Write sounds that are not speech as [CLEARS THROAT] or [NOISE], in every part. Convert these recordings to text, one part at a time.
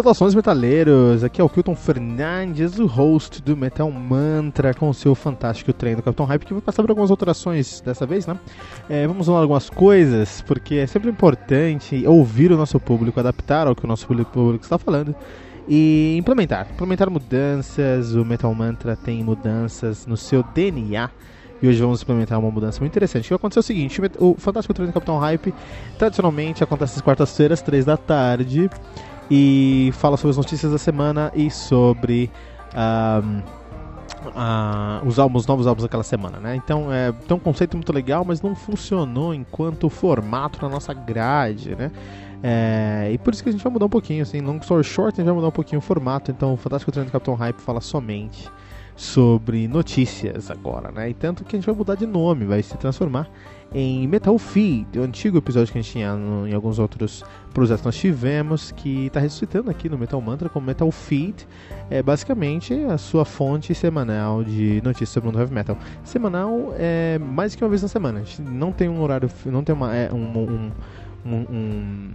Saudações metaleiros, aqui é o Kilton Fernandes, o host do Metal Mantra, com o seu fantástico treino do Capitão Hype, que vai passar por algumas alterações dessa vez, né? É, vamos falar algumas coisas, porque é sempre importante ouvir o nosso público, adaptar ao que o nosso público está falando e implementar. Implementar mudanças, o Metal Mantra tem mudanças no seu DNA. E hoje vamos implementar uma mudança muito interessante. O que aconteceu é o seguinte: o Fantástico Treino do Capitão Hype tradicionalmente acontece às quartas-feiras, três da tarde e fala sobre as notícias da semana e sobre um, uh, os álbuns, novos álbuns daquela semana, né? Então é tem um conceito muito legal, mas não funcionou enquanto formato na nossa grade, né? É, e por isso que a gente vai mudar um pouquinho, assim, long story short, a gente vai mudar um pouquinho o formato. Então, o Fantástico Treino do Capitão Hype fala somente sobre notícias agora, né? E tanto que a gente vai mudar de nome, vai se transformar em Metal Feed, o antigo episódio que a gente tinha no, em alguns outros projetos nós tivemos, que está ressuscitando aqui no Metal Mantra como Metal Feed, é basicamente a sua fonte semanal de notícias sobre o mundo heavy metal. Semanal é mais que uma vez na semana, a gente não tem um horário, não tem uma, é, um, um, um, um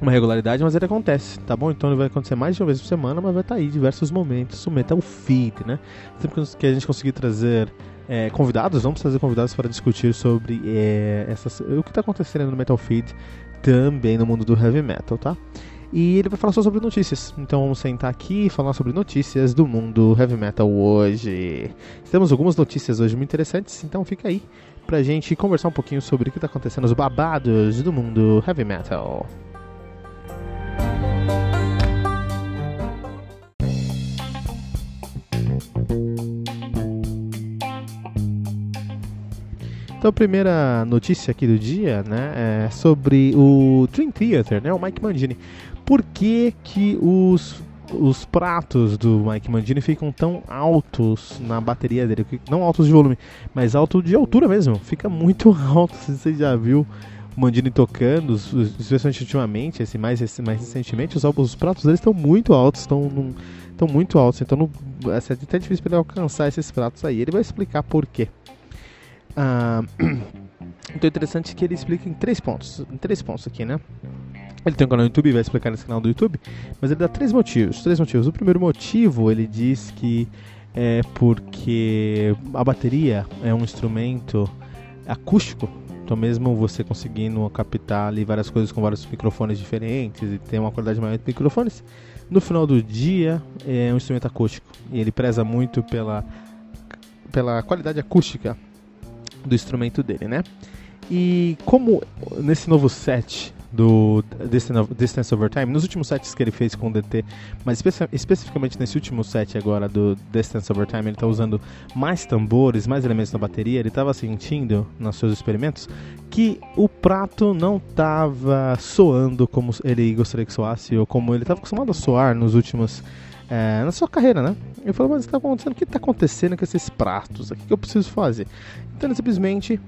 uma regularidade, mas ele acontece, tá bom? Então ele vai acontecer mais de uma vez por semana, mas vai estar tá aí diversos momentos, o Metal Feed, né? Sempre que a gente conseguir trazer é, convidados, vamos trazer convidados para discutir sobre é, essas, o que está acontecendo no Metal Feed, também no mundo do heavy metal, tá? E ele vai falar só sobre notícias. Então vamos sentar aqui e falar sobre notícias do mundo heavy metal hoje. Temos algumas notícias hoje muito interessantes, então fica aí pra gente conversar um pouquinho sobre o que está acontecendo, os babados do mundo heavy metal. Então a primeira notícia aqui do dia, né, é sobre o Dream Theater, né, o Mike Mangini. Por que que os os pratos do Mike Mangini ficam tão altos na bateria dele, não altos de volume, mas alto de altura mesmo. Fica muito [LAUGHS] alto, se você já viu o Mandini tocando, especialmente ultimamente, assim, mais, mais recentemente, os, os pratos deles estão muito altos, estão estão muito altos, então é até difícil para ele alcançar esses pratos aí. Ele vai explicar por quê. Ah, [CLEARS THROAT] então é interessante que ele explica em três pontos. Em três pontos aqui, né? Ele tem um canal no YouTube, vai explicar nesse canal do YouTube, mas ele dá três motivos. Três motivos. O primeiro motivo, ele diz que é porque a bateria é um instrumento acústico. Então, mesmo você conseguindo captar ali várias coisas com vários microfones diferentes e ter uma qualidade maior de microfones, no final do dia é um instrumento acústico. E ele preza muito pela, pela qualidade acústica do instrumento dele, né? E como nesse novo set do Distance Over Time, nos últimos sets que ele fez com o DT, mas espe especificamente nesse último set agora do Distance Over Time, ele está usando mais tambores, mais elementos na bateria, ele estava sentindo nos seus experimentos que o prato não estava soando como ele gostaria que soasse, ou como ele estava acostumado a soar nos últimos é, na sua carreira, né? Ele falou, mas está acontecendo, o que está acontecendo com esses pratos? O que eu preciso fazer? Então ele simplesmente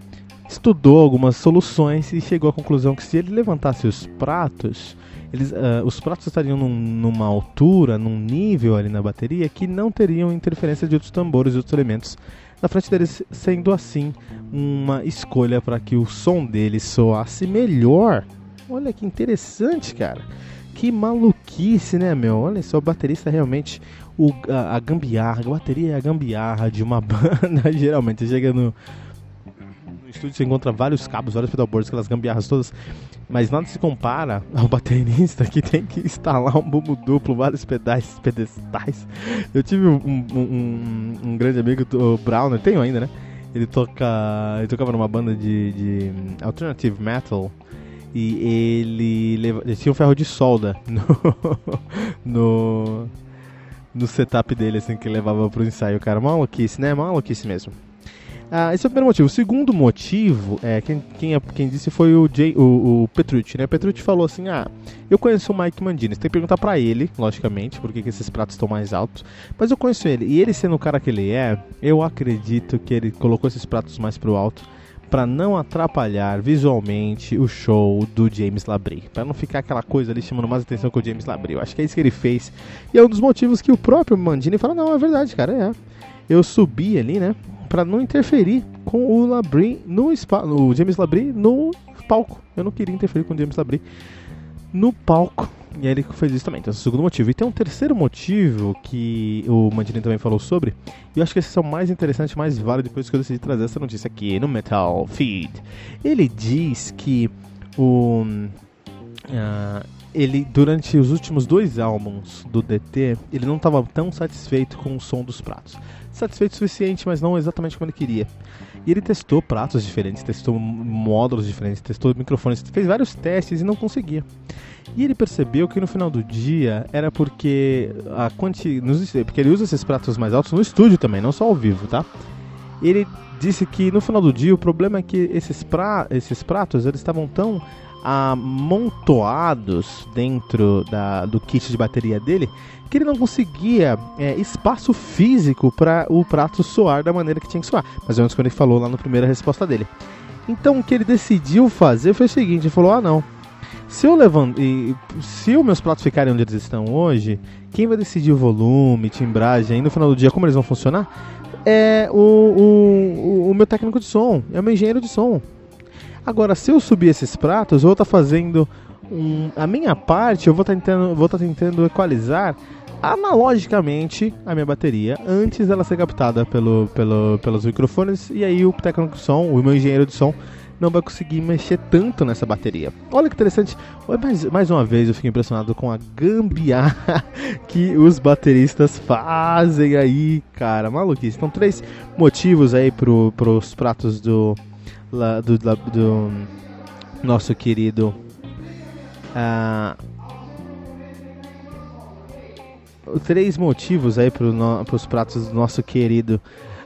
estudou algumas soluções e chegou à conclusão que se ele levantasse os pratos, eles, uh, os pratos estariam num, numa altura, num nível ali na bateria que não teriam interferência de outros tambores e outros elementos na frente deles, sendo assim uma escolha para que o som deles soasse melhor. Olha que interessante, cara. Que maluquice, né, meu? Olha só, o baterista é realmente o, a, a gambiarra, a bateria é a gambiarra de uma [LAUGHS] banda. Geralmente, você chega no, no estúdio, você encontra vários cabos, vários pedalboards, aquelas gambiarras todas. Mas nada se compara ao baterista que tem que instalar um bumbo duplo, vários pedais, pedestais. Eu tive um, um, um, grande amigo, o Browner, tenho ainda, né? Ele toca. Ele tocava numa banda de, de alternative metal E ele, leva, tinha um ferro de solda [LAUGHS] no, no, no setup dele, assim, que levava pro ensaio. Cara, maluquice, né? Maluquice mesmo. Ah, esse é o primeiro motivo. O segundo motivo, é, quem, quem, é, quem disse foi o, Jay, o, o Petrucci, né? Petrucci falou assim, ah, eu conheço o Mike Mandini. Você tem que perguntar pra ele, logicamente, por que esses pratos estão mais altos. Mas eu conheço ele. E ele sendo o cara que ele é, eu acredito que ele colocou esses pratos mais pro alto para não atrapalhar visualmente o show do James Labrie, para não ficar aquela coisa ali chamando mais atenção que o James Labrie. Eu acho que é isso que ele fez. E é um dos motivos que o próprio Mandini fala: "Não, é verdade, cara, é. Eu subi ali, né, para não interferir com o Labrie no no James Labrie no palco. Eu não queria interferir com o James Labrie no palco. E aí ele fez isso também. Então, esse é o segundo motivo. E tem um terceiro motivo que o Mandini também falou sobre. E eu acho que esse é o mais interessante, mais válido, depois que eu decidi trazer essa notícia aqui no Metal Feed. Ele diz que o. Uh, ele durante os últimos dois álbuns do DT, ele não estava tão satisfeito com o som dos pratos satisfeito o suficiente, mas não exatamente como ele queria. E ele testou pratos diferentes, testou módulos diferentes, testou microfones, fez vários testes e não conseguia. E ele percebeu que no final do dia era porque a quanti... porque ele usa esses pratos mais altos no estúdio também, não só ao vivo, tá? Ele disse que no final do dia o problema é que esses, pra... esses pratos eles estavam tão amontoados dentro da, do kit de bateria dele que ele não conseguia é, espaço físico para o prato soar da maneira que tinha que soar. Mas é antes quando ele falou lá na primeira resposta dele. Então o que ele decidiu fazer foi o seguinte: ele falou, ah não. Se eu levanto, e, se os meus pratos ficarem onde eles estão hoje, quem vai decidir o volume, timbragem, e no final do dia como eles vão funcionar, é o, o, o meu técnico de som, é o meu engenheiro de som. Agora, se eu subir esses pratos, eu vou estar tá fazendo um, a minha parte, eu vou estar tá tentando, vou tá tentando equalizar analogicamente a minha bateria antes dela ser captada pelo, pelo, pelos microfones e aí o técnico de som, o meu engenheiro de som não vai conseguir mexer tanto nessa bateria. Olha que interessante. Mais, mais uma vez eu fico impressionado com a gambiarra [LAUGHS] que os bateristas fazem aí, cara. Maluquice. Então, três motivos aí pro, pros pratos do, do, do, do nosso querido. Uh, três motivos aí para no, os pratos do nosso querido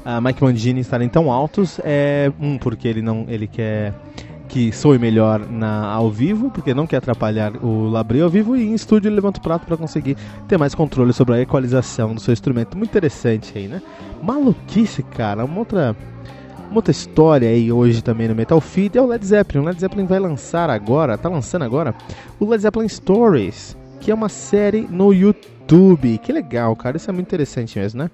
uh, Mike Mangini estarem tão altos. É um porque ele não ele quer que soe melhor na, ao vivo, porque não quer atrapalhar o Labrie ao vivo, e em estúdio ele levanta o prato para conseguir ter mais controle sobre a equalização do seu instrumento. Muito interessante aí, né? Maluquice, cara. Uma outra uma outra história aí hoje também no Metal Feed é o Led Zeppelin. O Led Zeppelin vai lançar agora, tá lançando agora, o Led Zeppelin Stories, que é uma série no YouTube. Que legal, cara, isso é muito interessante mesmo, né?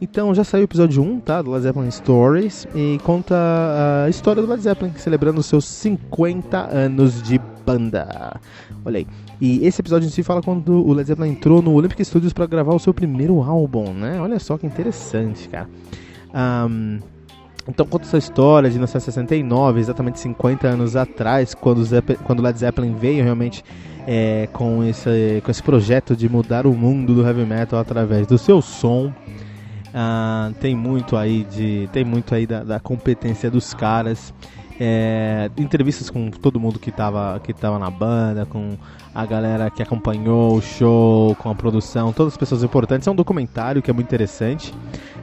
Então já saiu o episódio 1, tá? Do Led Zeppelin Stories e conta a história do Led Zeppelin, celebrando os seus 50 anos de banda. Olha aí. E esse episódio em si fala quando o Led Zeppelin entrou no Olympic Studios para gravar o seu primeiro álbum, né? Olha só que interessante, cara. Um, então conta essa história de 1969, exatamente 50 anos atrás, quando, Zeppelin, quando Led Zeppelin veio realmente é, com, esse, com esse projeto de mudar o mundo do heavy metal através do seu som. Ah, tem muito aí de tem muito aí da, da competência dos caras é, entrevistas com todo mundo que estava que tava na banda, com a galera que acompanhou o show, com a produção, todas as pessoas importantes. É um documentário que é muito interessante.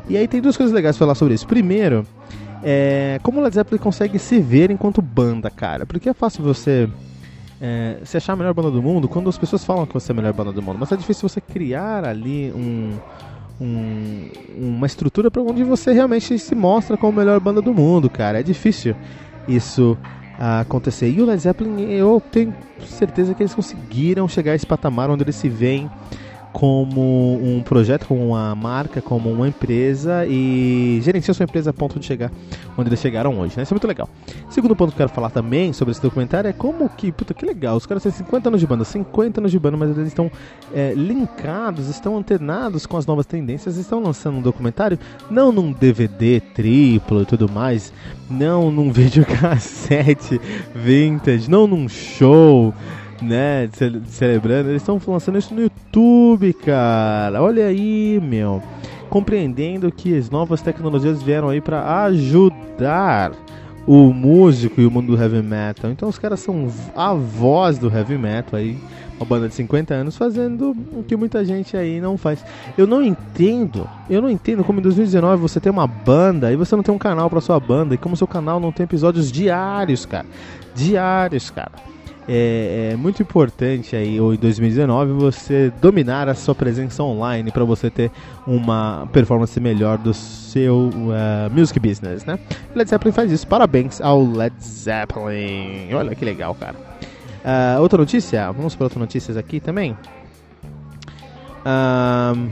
E aí tem duas coisas legais pra falar sobre isso. Primeiro, é, como o Led Zeppelin consegue se ver enquanto banda, cara. Porque é fácil você é, se achar a melhor banda do mundo quando as pessoas falam que você é a melhor banda do mundo. Mas é difícil você criar ali um, um, uma estrutura para onde você realmente se mostra como a melhor banda do mundo, cara. É difícil isso acontecer. E o Led Zeppelin, eu tenho certeza que eles conseguiram chegar a esse patamar onde eles se veem como um projeto, como uma marca, como uma empresa e gerenciar sua empresa a ponto de chegar onde eles chegaram hoje. Né? Isso é muito legal. Segundo ponto que eu quero falar também sobre esse documentário é como que, puta, que legal, os caras têm 50 anos de banda, 50 anos de banda, mas eles estão é, linkados, estão antenados com as novas tendências, estão lançando um documentário, não num DVD triplo e tudo mais, não num [LAUGHS] videocassete vintage, não num show né, celebrando. Eles estão lançando isso no YouTube, cara. Olha aí, meu. Compreendendo que as novas tecnologias vieram aí para ajudar o músico e o mundo do heavy metal. Então os caras são a voz do heavy metal aí, uma banda de 50 anos fazendo o que muita gente aí não faz. Eu não entendo, eu não entendo como em 2019 você tem uma banda e você não tem um canal para sua banda e como seu canal não tem episódios diários, cara. Diários, cara é, é, muito importante aí, ou em 2019, você dominar a sua presença online para você ter uma performance melhor do seu uh, music business, né? Led Zeppelin faz isso. Parabéns ao Led Zeppelin. Olha que legal, cara. Uh, outra notícia, vamos para outras notícias aqui também. Uh,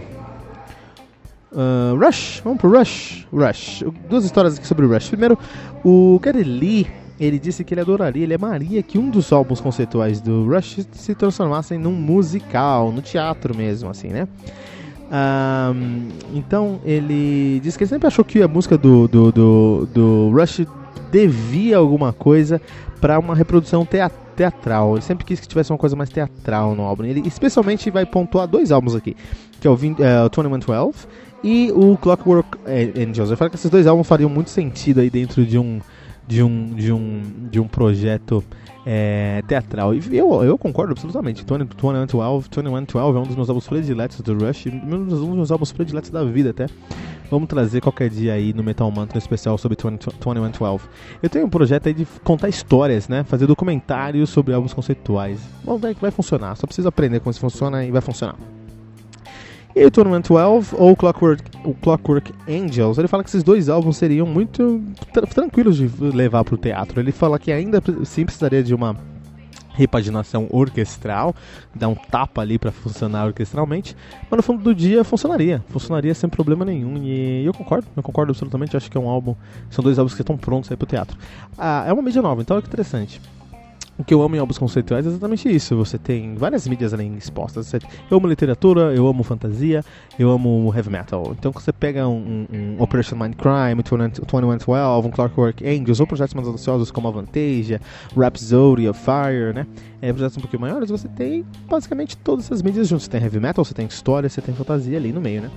Rush, vamos pro Rush. Rush. Duas histórias aqui sobre o Rush. Primeiro, o Gary Lee ele disse que ele adoraria, ele amaria que um dos álbuns conceituais do Rush se transformassem num musical, no teatro mesmo, assim, né? Um, então ele disse que ele sempre achou que a música do, do, do, do Rush devia alguma coisa para uma reprodução teatral. Ele sempre quis que tivesse uma coisa mais teatral no álbum. Ele especialmente vai pontuar dois álbuns aqui, que é o, 20, uh, o 2112 e o Clockwork Angels. Eu falo que esses dois álbuns fariam muito sentido aí dentro de um de um, de um, de um projeto é, teatral. E eu, eu concordo absolutamente. 2112, 2112 é um dos meus álbuns prediletos do Rush, um dos meus álbuns prediletos da vida até. Vamos trazer qualquer dia aí no Metal Mantra um especial sobre 2112. Eu tenho um projeto aí de contar histórias, né? Fazer documentários sobre álbuns conceituais. Vamos ver que vai funcionar. Só preciso aprender como isso funciona e vai funcionar. E o Tournament 12 ou Clockwork, o Clockwork Angels, ele fala que esses dois álbuns seriam muito tra tranquilos de levar para o teatro. Ele fala que ainda sim precisaria de uma repaginação orquestral, dar um tapa ali para funcionar orquestralmente, mas no fundo do dia funcionaria, funcionaria sem problema nenhum. E eu concordo, eu concordo absolutamente. acho que é um álbum, são dois álbuns que estão prontos aí pro teatro. Ah, é uma mídia nova, então que interessante. O que eu amo em álbuns conceituais é exatamente isso. Você tem várias mídias ali expostas. Eu amo literatura, eu amo fantasia, eu amo heavy metal. Então você pega um, um, um Operation Mindcrime, 2112, um Clockwork Angels, ou projetos mais audaciosos como Avantasia, Rhapsody of Fire, né? É, projetos um pouquinho maiores, você tem basicamente todas essas mídias juntas. Você tem heavy metal, você tem história, você tem fantasia ali no meio, né?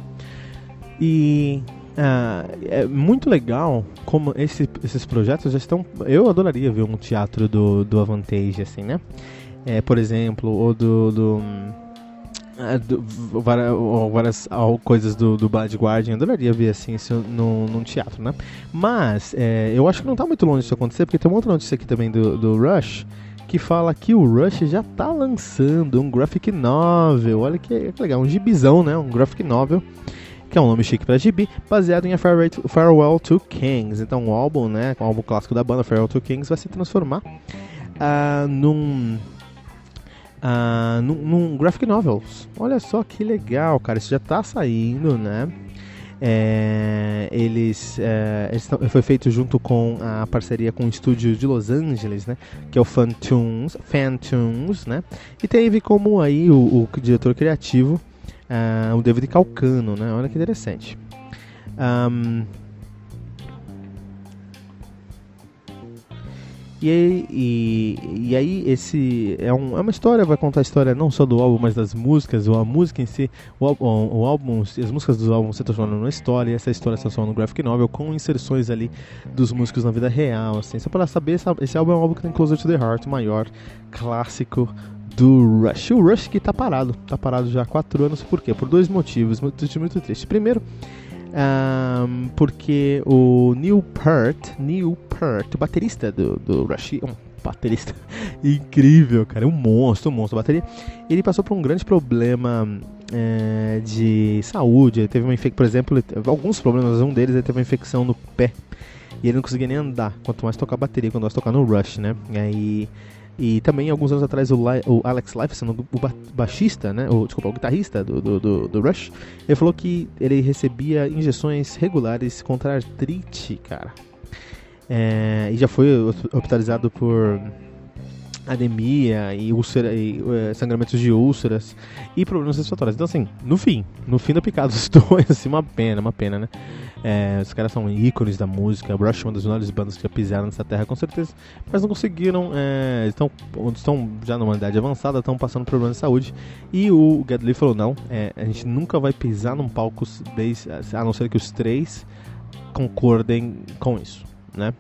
E ah, é muito legal como esse, esses projetos já estão. Eu adoraria ver um teatro do, do Avantage, assim, né? É, por exemplo, ou do. do, é, do várias, várias coisas do, do Bad Guardian, eu adoraria ver assim isso no, num teatro, né? Mas é, eu acho que não está muito longe disso acontecer, porque tem uma outra notícia aqui também do, do Rush que fala que o Rush já está lançando um graphic novel. Olha que, que legal, um gibizão, né? Um graphic novel que é um nome chique para GB, baseado em A Farewell to Kings. Então, o álbum, né, o álbum clássico da banda, Farewell to Kings, vai se transformar uh, num, uh, num, num, graphic novels. Olha só que legal, cara, isso já está saindo, né? É, eles, é, eles foi feito junto com a parceria com o estúdio de Los Angeles, né, que é o Fantoons, Fantoons, né, e teve como aí o, o diretor criativo uh, o David Calcano, né? Olha que interessante. Um, E, e, e, aí esse é, um, é, uma história, vai contar a história não só do álbum, mas das músicas, ou a música em si, o, o, o álbum, as músicas do álbum se transformam numa história, e essa história se transforma no graphic novel com inserções ali dos músicos na vida real, assim. Só para saber, esse álbum é um álbum que tem Closer to the Heart, o maior clássico do Rush. O Rush que tá parado, tá parado já há quatro anos, por quê? Por dois motivos, muito, muito triste. Primeiro, um, porque o Neil Peart, Neil Peart, o baterista do, do Rush, um baterista [LAUGHS] incrível, cara, um monstro, um monstro da bateria, ele passou por um grande problema é, de saúde, ele teve uma infecção, por exemplo, alguns problemas, um deles ele teve uma infecção no pé, e ele não conseguia nem andar, quanto mais tocar bateria, quando nós tocar no Rush, né, e aí e também, alguns anos atrás, o, o Alex Lifeson, o ba baixista, né? O, desculpa, o guitarrista do, do, do, do, Rush, ele falou que ele recebia injeções regulares contra artrite, cara. É, e já foi hospitalizado por anemia e, úlcera, e uh, sangramentos de úlceras e problemas respiratórios. Então, assim, no fim, no fim da picada [LAUGHS] dos dois, assim, uma pena, uma pena, né? É, os caras são ícones da música, Rush é uma das melhores bandas que já pisaram nessa terra, com certeza, mas não conseguiram, é, estão, estão já numa idade avançada, estão passando problemas de saúde. E o Gedley falou: não, é, a gente nunca vai pisar num palco, desde, a não ser que os três concordem com isso, né?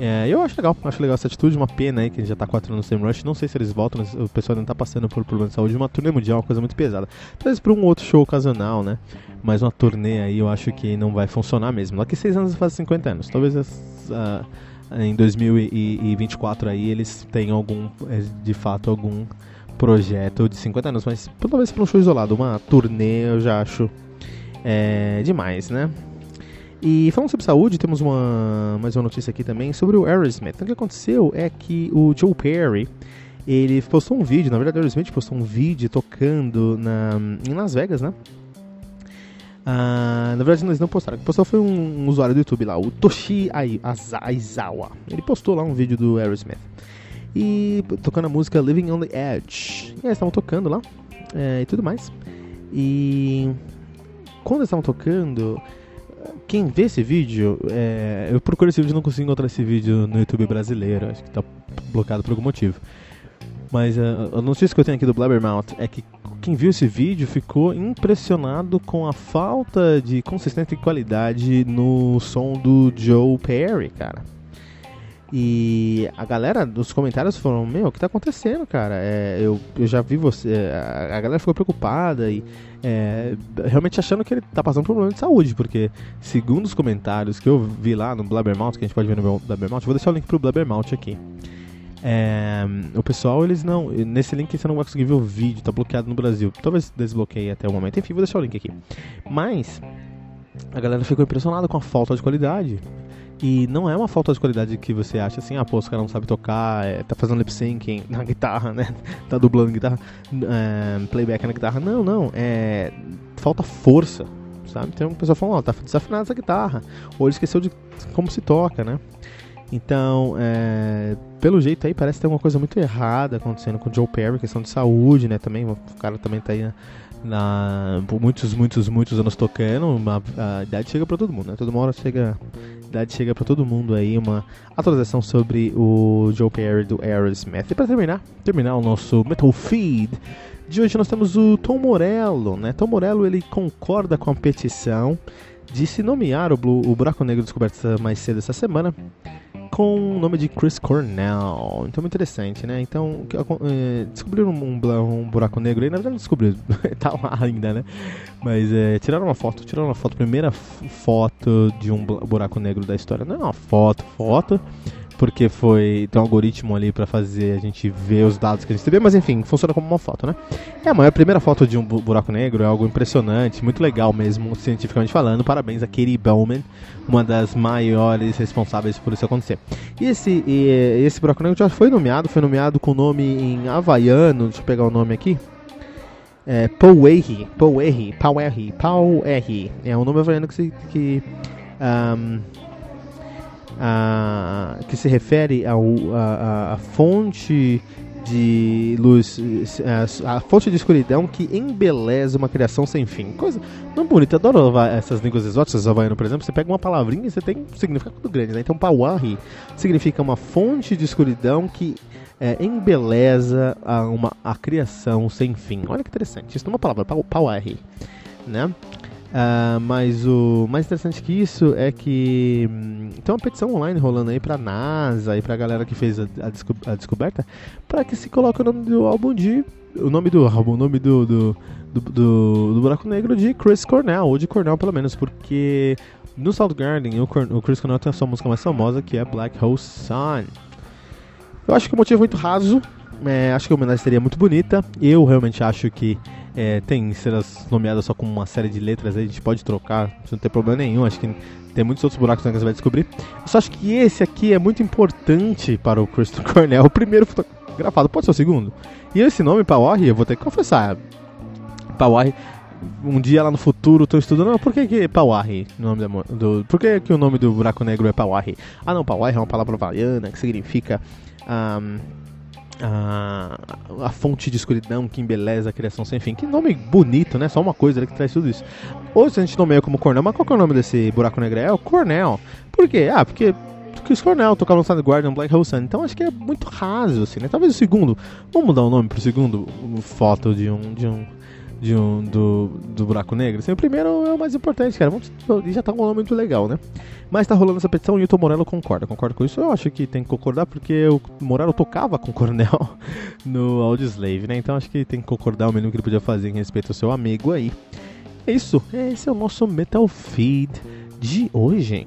É, eu acho legal, acho legal essa atitude, uma pena aí que já tá 4 anos sem Rush. Não sei se eles voltam, o pessoal ainda tá passando por problema de saúde. Uma turnê mundial é uma coisa muito pesada. Talvez pra um outro show ocasional, né? Mas uma turnê aí eu acho que não vai funcionar mesmo. Daqui 6 anos faz 50 anos. Talvez uh, em 2024 aí eles tenham algum, é, de fato, algum projeto de 50 anos. Mas talvez pra um show isolado, uma turnê eu já acho é, demais, né? E falando sobre saúde, temos uma, mais uma notícia aqui também sobre o Aerosmith. Então, o que aconteceu é que o Joe Perry, ele postou um vídeo, na verdade o Aerosmith postou um vídeo tocando na, em Las Vegas, né? Ah, na verdade eles não postaram, o que postou foi um, um, usuário do YouTube lá, o Toshi Aizawa. Ele postou lá um vídeo do Aerosmith. E tocando a música Living on the Edge. E eles estavam tocando lá é, e tudo mais. E quando eles estavam tocando, quem vê esse vídeo, é, eu procuro esse vídeo não consigo encontrar esse vídeo no YouTube brasileiro, acho que tá bloqueado por algum motivo. Mas uh, a notícia que eu tenho aqui do Blabbermouth é que quem viu esse vídeo ficou impressionado com a falta de consistência e qualidade no som do Joe Perry, cara. E a galera dos comentários falou: Meu, o que tá acontecendo, cara? É, eu, eu já vi você. A, a galera ficou preocupada e é, realmente achando que ele tá passando por um problema de saúde, porque, segundo os comentários que eu vi lá no Blabbermouth, que a gente pode ver no meu Blabbermouth, vou deixar o link pro Blabbermouth aqui. É, o pessoal, eles não. Nesse link você não vai conseguir ver o vídeo, tá bloqueado no Brasil. Talvez desbloqueie até o momento. Enfim, vou deixar o link aqui. Mas a galera ficou impressionada com a falta de qualidade. E não é uma falta de qualidade que você acha assim, ah, pô, os caras não sabem tocar, é, tá fazendo lip sync [LAUGHS] na guitarra, né? tá dublando guitarra, é, playback na guitarra. Não, não, é. Falta força, sabe? Tem um pessoal falando, ó, tá desafinada essa guitarra. Ou ele esqueceu de como se toca, né? Então, é, pelo jeito aí, parece ter alguma coisa muito errada acontecendo com o Joe Perry, questão de saúde, né? Também, o cara também tá aí na, por muitos, muitos, muitos anos tocando, uma, a idade chega para todo mundo, né? Toda hora chega, a idade chega para todo mundo aí, uma atualização sobre o Joe Perry do Aerosmith. E para terminar, terminar o nosso Metal Feed de hoje nós temos o Tom Morello, né? Tom Morello ele concorda com a petição de se nomear o, Blue, o Buraco Negro descoberto mais cedo essa semana com o nome de Chris Cornell. Então, muito interessante, né? Então, é, descobriram um, um, buraco negro aí. Na verdade, não descobriram, [LAUGHS] tá lá ainda, né? Mas é, tiraram uma foto, tiraram uma foto, primeira foto de um buraco negro da história. Não é uma foto, foto porque foi tem um algoritmo ali para fazer a gente ver os dados que a gente vê, mas enfim, funciona como uma foto, né? É, mas a primeira foto de um buraco negro é algo impressionante, muito legal mesmo, cientificamente falando. Parabéns a Katie Bowman, uma das maiores responsáveis por isso acontecer. E esse, e, esse buraco negro já foi nomeado, foi nomeado com o nome em havaiano, deixa eu pegar o nome aqui. É, Pauerri, Pauerri, Pauerri, Pauerri. É um nome havaiano que, que um, a, que se refere a fonte de luz, a, a, fonte de escuridão que embeleza uma criação sem fim. Coisa não bonita, adoro essas línguas exóticas, havaiano, por exemplo, você pega uma palavrinha e você tem um significado grande, né? Então, Pawahi significa uma fonte de escuridão que é, embeleza a, uma, a criação sem fim. Olha que interessante, isso é uma palavra, Pawahi, né? Uh, mas o mais interessante que isso é que hum, tem uma petição online rolando aí pra NASA e pra galera que fez a, a, desco a descoberta para que se coloque o nome do álbum de. O nome do álbum, o nome do, do, do, do, do buraco negro de Chris Cornell, ou de Cornell pelo menos, porque no Soundgarden o, o Chris Cornell tem a sua música mais famosa que é Black Hole Sun. Eu acho que o motivo é muito raso, é, acho que a homenagem seria muito bonita. Eu realmente acho que é, tem cenas nomeadas só com uma série de letras, aí a gente pode trocar, não tem problema nenhum. Acho que tem muitos outros buracos que você vai descobrir. Eu só acho que esse aqui é muito importante para o Christopher [LAUGHS] Cornell. O primeiro fotografado, pode ser o segundo. E esse nome, Pawari, eu vou ter que confessar. Pawari, um dia lá no futuro estou estudando, por que que Pawari, nome do, do, por que que o nome do buraco negro é Pawari? Ah não, Pawari é uma palavra havaiana que significa um, a, a fonte de escuridão que embeleza a criação sem fim. Que nome bonito, né? Só uma coisa que traz tudo isso. Ou se a gente nomeia como Cornell, mas qual é o nome desse buraco negro? É o Cornell. Por quê? Ah, porque Chris Cornell tocava no Soundgarden Black Hole Sun. Então acho que é muito raso, assim, né? Talvez o segundo. Vamos mudar o nome pro segundo foto de um. De um de um, do, do buraco negro. Assim, o primeiro é o mais importante, cara. Vamos, já tá rolando muito legal, né? Mas tá rolando essa petição e o Tom Morello concorda. Concordo com isso. Eu acho que tem que concordar porque o Morello tocava com o Coronel [LAUGHS] no Audioslave, né? Então acho que tem que concordar o mínimo que ele podia fazer em respeito ao seu amigo aí. É isso. Esse é o nosso Metal Feed de hoje.